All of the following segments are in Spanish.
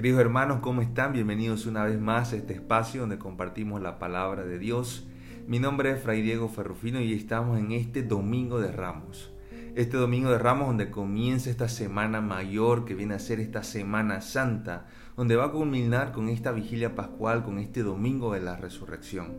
Queridos hermanos, ¿cómo están? Bienvenidos una vez más a este espacio donde compartimos la palabra de Dios. Mi nombre es Fray Diego Ferrufino y estamos en este Domingo de Ramos. Este Domingo de Ramos donde comienza esta semana mayor que viene a ser esta Semana Santa, donde va a culminar con esta vigilia pascual, con este Domingo de la Resurrección.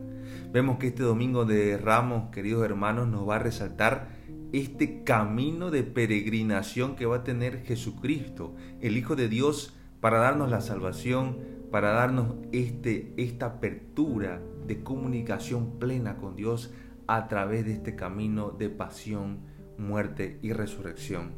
Vemos que este Domingo de Ramos, queridos hermanos, nos va a resaltar este camino de peregrinación que va a tener Jesucristo, el Hijo de Dios, para darnos la salvación, para darnos este, esta apertura de comunicación plena con Dios a través de este camino de pasión, muerte y resurrección.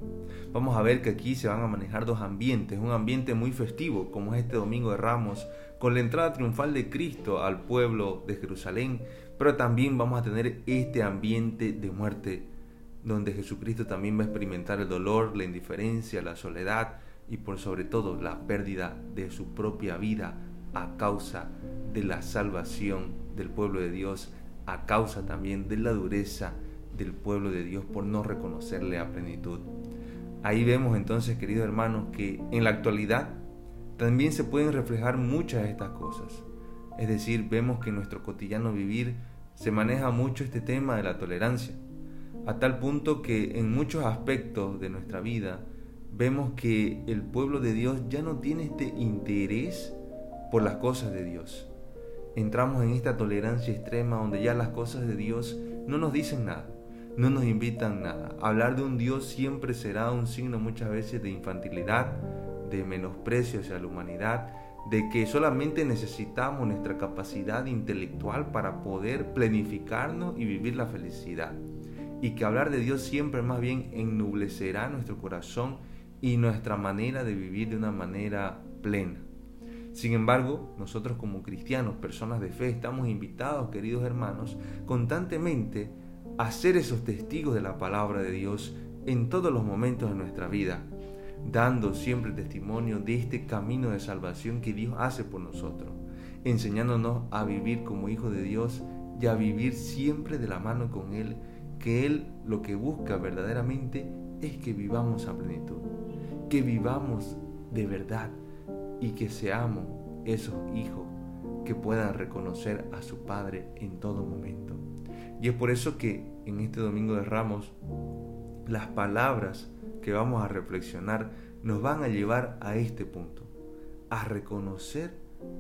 Vamos a ver que aquí se van a manejar dos ambientes, un ambiente muy festivo como es este Domingo de Ramos, con la entrada triunfal de Cristo al pueblo de Jerusalén, pero también vamos a tener este ambiente de muerte, donde Jesucristo también va a experimentar el dolor, la indiferencia, la soledad, y por sobre todo la pérdida de su propia vida a causa de la salvación del pueblo de Dios, a causa también de la dureza del pueblo de Dios por no reconocerle a plenitud. Ahí vemos entonces, queridos hermanos, que en la actualidad también se pueden reflejar muchas de estas cosas. Es decir, vemos que en nuestro cotidiano vivir se maneja mucho este tema de la tolerancia, a tal punto que en muchos aspectos de nuestra vida vemos que el pueblo de Dios ya no tiene este interés por las cosas de Dios. Entramos en esta tolerancia extrema donde ya las cosas de Dios no nos dicen nada, no nos invitan nada. Hablar de un Dios siempre será un signo muchas veces de infantilidad, de menosprecio hacia la humanidad, de que solamente necesitamos nuestra capacidad intelectual para poder planificarnos y vivir la felicidad. Y que hablar de Dios siempre más bien ennublecerá nuestro corazón y nuestra manera de vivir de una manera plena. Sin embargo, nosotros como cristianos, personas de fe, estamos invitados, queridos hermanos, constantemente a ser esos testigos de la palabra de Dios en todos los momentos de nuestra vida, dando siempre testimonio de este camino de salvación que Dios hace por nosotros, enseñándonos a vivir como hijos de Dios y a vivir siempre de la mano con Él, que Él lo que busca verdaderamente es que vivamos a plenitud que vivamos de verdad y que seamos esos hijos que puedan reconocer a su Padre en todo momento. Y es por eso que en este Domingo de Ramos las palabras que vamos a reflexionar nos van a llevar a este punto, a reconocer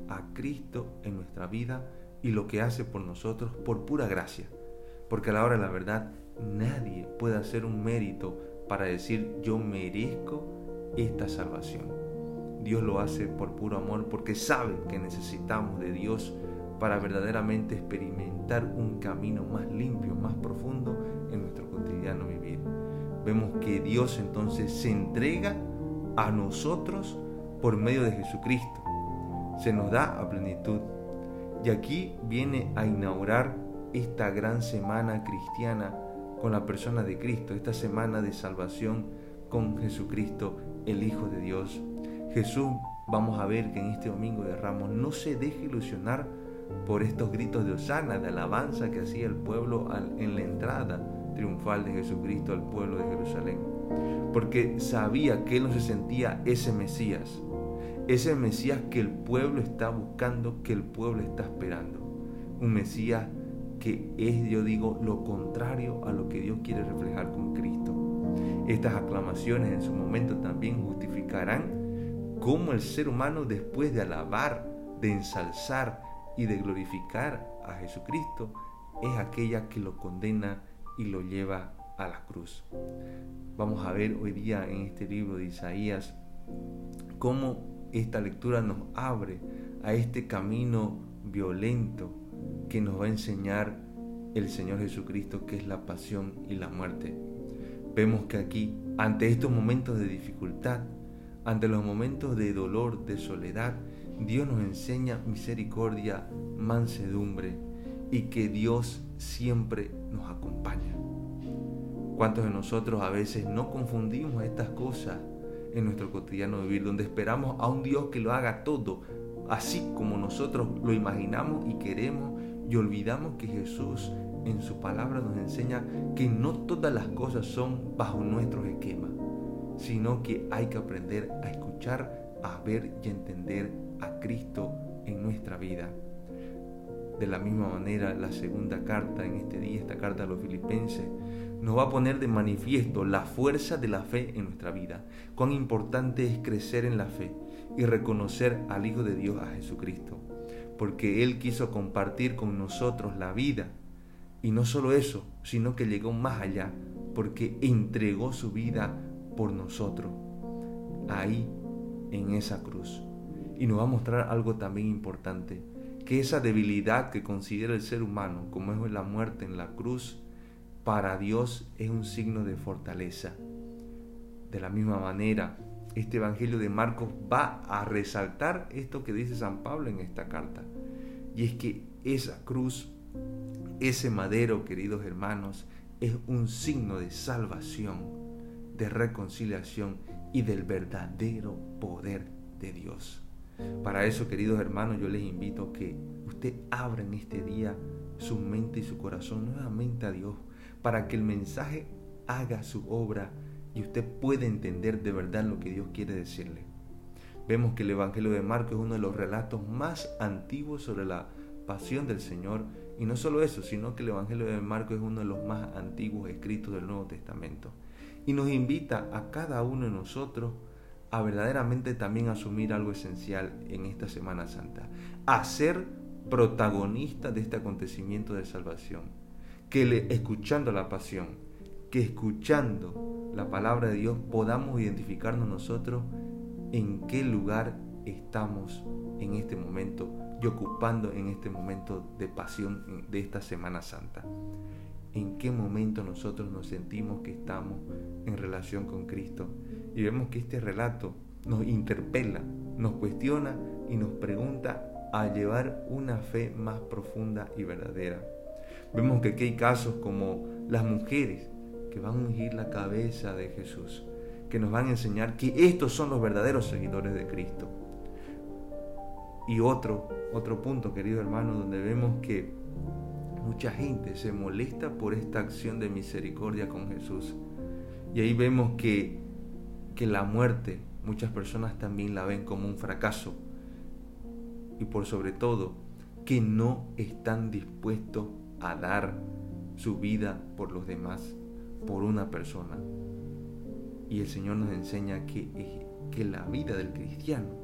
a Cristo en nuestra vida y lo que hace por nosotros por pura gracia. Porque a la hora de la verdad nadie puede hacer un mérito para decir yo merezco esta salvación. Dios lo hace por puro amor porque sabe que necesitamos de Dios para verdaderamente experimentar un camino más limpio, más profundo en nuestro cotidiano vivir. Vemos que Dios entonces se entrega a nosotros por medio de Jesucristo. Se nos da a plenitud. Y aquí viene a inaugurar esta gran semana cristiana con la persona de Cristo, esta semana de salvación con Jesucristo el Hijo de Dios. Jesús, vamos a ver que en este domingo de Ramos no se deje ilusionar por estos gritos de Osana, de alabanza que hacía el pueblo en la entrada triunfal de Jesucristo al pueblo de Jerusalén. Porque sabía que él no se sentía ese Mesías, ese Mesías que el pueblo está buscando, que el pueblo está esperando. Un Mesías que es, yo digo, lo contrario a lo que Dios quiere reflejar con Cristo. Estas aclamaciones en su momento también justificarán cómo el ser humano después de alabar, de ensalzar y de glorificar a Jesucristo es aquella que lo condena y lo lleva a la cruz. Vamos a ver hoy día en este libro de Isaías cómo esta lectura nos abre a este camino violento que nos va a enseñar el Señor Jesucristo, que es la pasión y la muerte Vemos que aquí, ante estos momentos de dificultad, ante los momentos de dolor, de soledad, Dios nos enseña misericordia, mansedumbre y que Dios siempre nos acompaña. ¿Cuántos de nosotros a veces no confundimos estas cosas en nuestro cotidiano vivir, donde esperamos a un Dios que lo haga todo, así como nosotros lo imaginamos y queremos, y olvidamos que Jesús en su palabra nos enseña que no todas las cosas son bajo nuestros esquemas, sino que hay que aprender a escuchar a ver y entender a Cristo en nuestra vida. De la misma manera, la segunda carta en este día, esta carta a los filipenses, nos va a poner de manifiesto la fuerza de la fe en nuestra vida. Cuán importante es crecer en la fe y reconocer al Hijo de Dios, a Jesucristo, porque Él quiso compartir con nosotros la vida. Y no solo eso, sino que llegó más allá, porque entregó su vida por nosotros, ahí en esa cruz. Y nos va a mostrar algo también importante, que esa debilidad que considera el ser humano, como es la muerte en la cruz, para Dios es un signo de fortaleza. De la misma manera, este Evangelio de Marcos va a resaltar esto que dice San Pablo en esta carta. Y es que esa cruz, ese madero, queridos hermanos, es un signo de salvación, de reconciliación y del verdadero poder de Dios. Para eso, queridos hermanos, yo les invito a que usted abra en este día su mente y su corazón nuevamente a Dios, para que el mensaje haga su obra y usted pueda entender de verdad lo que Dios quiere decirle. Vemos que el Evangelio de Marcos es uno de los relatos más antiguos sobre la pasión del Señor. Y no solo eso, sino que el Evangelio de Marcos es uno de los más antiguos escritos del Nuevo Testamento. Y nos invita a cada uno de nosotros a verdaderamente también asumir algo esencial en esta Semana Santa, a ser protagonista de este acontecimiento de salvación, que le, escuchando la pasión, que escuchando la palabra de Dios podamos identificarnos nosotros en qué lugar estamos en este momento y ocupando en este momento de pasión de esta Semana Santa. En qué momento nosotros nos sentimos que estamos en relación con Cristo y vemos que este relato nos interpela, nos cuestiona y nos pregunta a llevar una fe más profunda y verdadera. Vemos que aquí hay casos como las mujeres que van a ungir la cabeza de Jesús, que nos van a enseñar que estos son los verdaderos seguidores de Cristo. Y otro, otro punto, querido hermano, donde vemos que mucha gente se molesta por esta acción de misericordia con Jesús. Y ahí vemos que que la muerte muchas personas también la ven como un fracaso y por sobre todo que no están dispuestos a dar su vida por los demás, por una persona. Y el Señor nos enseña que, que la vida del cristiano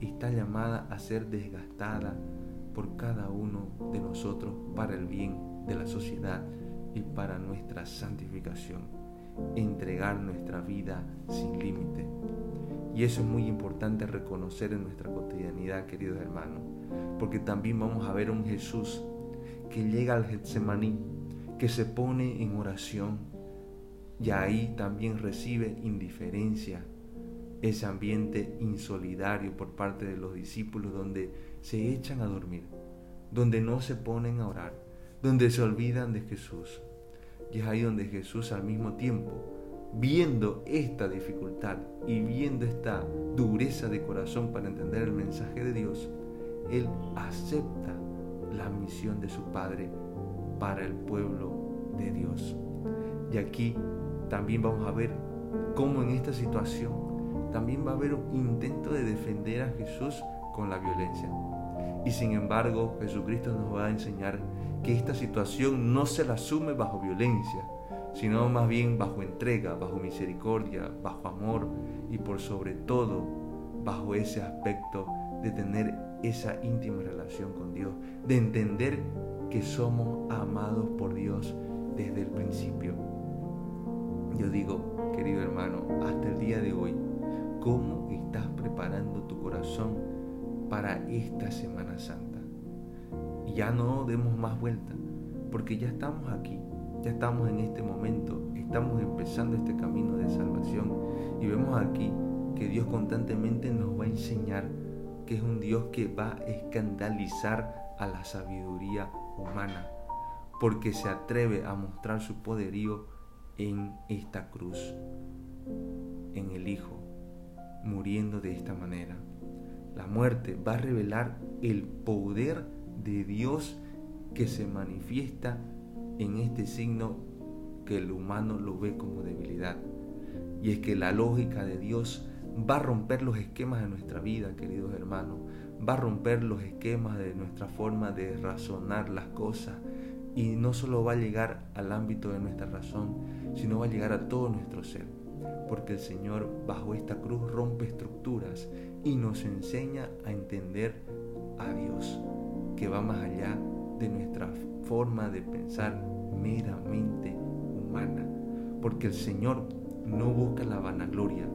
está llamada a ser desgastada por cada uno de nosotros para el bien de la sociedad y para nuestra santificación entregar nuestra vida sin límite. Y eso es muy importante reconocer en nuestra cotidianidad, queridos hermanos, porque también vamos a ver un Jesús que llega al Getsemaní, que se pone en oración y ahí también recibe indiferencia, ese ambiente insolidario por parte de los discípulos donde se echan a dormir, donde no se ponen a orar, donde se olvidan de Jesús. Y es ahí donde Jesús al mismo tiempo, viendo esta dificultad y viendo esta dureza de corazón para entender el mensaje de Dios, Él acepta la misión de su Padre para el pueblo de Dios. Y aquí también vamos a ver cómo en esta situación también va a haber un intento de defender a Jesús con la violencia. Y sin embargo, Jesucristo nos va a enseñar que esta situación no se la asume bajo violencia, sino más bien bajo entrega, bajo misericordia, bajo amor y por sobre todo bajo ese aspecto de tener esa íntima relación con Dios, de entender que somos amados por Dios desde el principio. Yo digo, querido hermano, hasta el día de hoy, ¿cómo estás preparando tu corazón para esta Semana Santa? ya no demos más vuelta, porque ya estamos aquí, ya estamos en este momento, estamos empezando este camino de salvación y vemos aquí que Dios constantemente nos va a enseñar que es un Dios que va a escandalizar a la sabiduría humana, porque se atreve a mostrar su poderío en esta cruz, en el Hijo, muriendo de esta manera. La muerte va a revelar el poder de Dios que se manifiesta en este signo que el humano lo ve como debilidad. Y es que la lógica de Dios va a romper los esquemas de nuestra vida, queridos hermanos, va a romper los esquemas de nuestra forma de razonar las cosas y no solo va a llegar al ámbito de nuestra razón, sino va a llegar a todo nuestro ser, porque el Señor bajo esta cruz rompe estructuras y nos enseña a entender a Dios, que va más allá de nuestra forma de pensar meramente humana, porque el Señor no busca la vanagloria,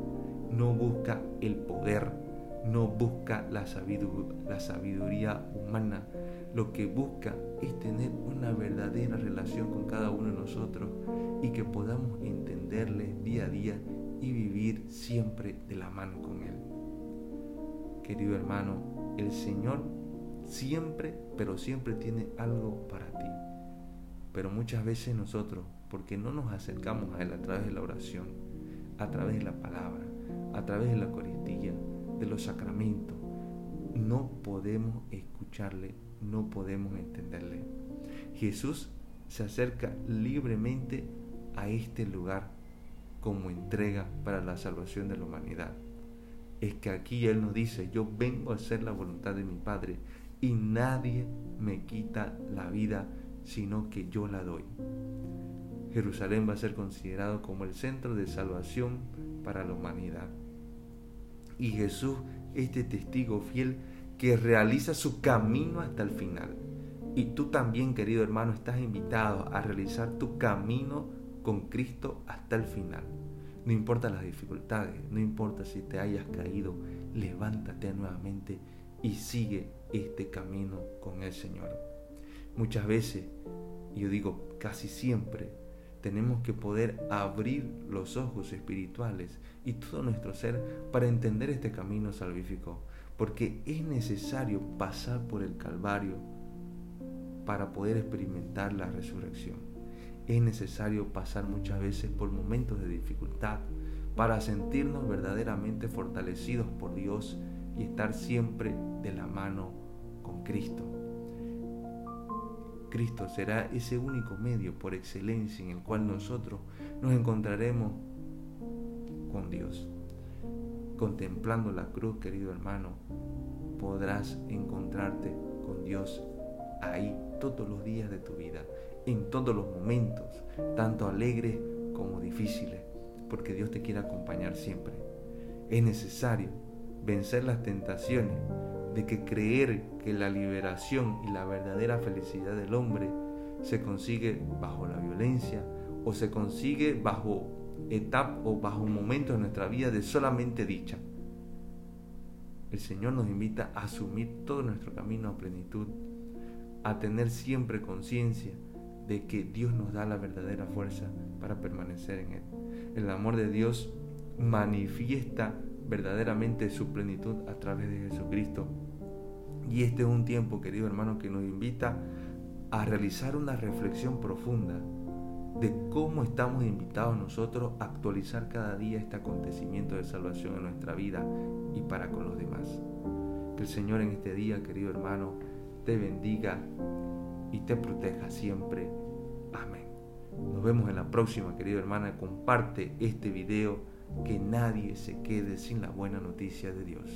no busca el poder, no busca la sabiduría, humana, lo que busca es tener una verdadera relación con cada uno de nosotros y que podamos entenderle día a día y vivir siempre de la mano con Él. Querido hermano, el Señor siempre, pero siempre tiene algo para ti. Pero muchas veces nosotros, porque no nos acercamos a Él a través de la oración, a través de la palabra, a través de la Eucaristía, de los sacramentos, no podemos escucharle no podemos entenderle. Jesús se acerca libremente a este lugar como entrega para la salvación de la humanidad. Es que aquí Él nos dice, yo vengo a hacer la voluntad de mi Padre y nadie me quita la vida sino que yo la doy. Jerusalén va a ser considerado como el centro de salvación para la humanidad. Y Jesús, este testigo fiel, que realiza su camino hasta el final. Y tú también, querido hermano, estás invitado a realizar tu camino con Cristo hasta el final. No importa las dificultades, no importa si te hayas caído, levántate nuevamente y sigue este camino con el Señor. Muchas veces, yo digo casi siempre, tenemos que poder abrir los ojos espirituales y todo nuestro ser para entender este camino salvífico porque es necesario pasar por el Calvario para poder experimentar la resurrección. Es necesario pasar muchas veces por momentos de dificultad para sentirnos verdaderamente fortalecidos por Dios y estar siempre de la mano con Cristo. Cristo será ese único medio por excelencia en el cual nosotros nos encontraremos con Dios contemplando la cruz, querido hermano, podrás encontrarte con Dios ahí todos los días de tu vida, en todos los momentos, tanto alegres como difíciles, porque Dios te quiere acompañar siempre. Es necesario vencer las tentaciones de que creer que la liberación y la verdadera felicidad del hombre se consigue bajo la violencia o se consigue bajo etapa o bajo un momento de nuestra vida de solamente dicha. El Señor nos invita a asumir todo nuestro camino a plenitud, a tener siempre conciencia de que Dios nos da la verdadera fuerza para permanecer en Él. El amor de Dios manifiesta verdaderamente su plenitud a través de Jesucristo. Y este es un tiempo, querido hermano, que nos invita a realizar una reflexión profunda de cómo estamos invitados nosotros a actualizar cada día este acontecimiento de salvación en nuestra vida y para con los demás. Que el Señor en este día, querido hermano, te bendiga y te proteja siempre. Amén. Nos vemos en la próxima, querido hermana. Comparte este video, que nadie se quede sin la buena noticia de Dios.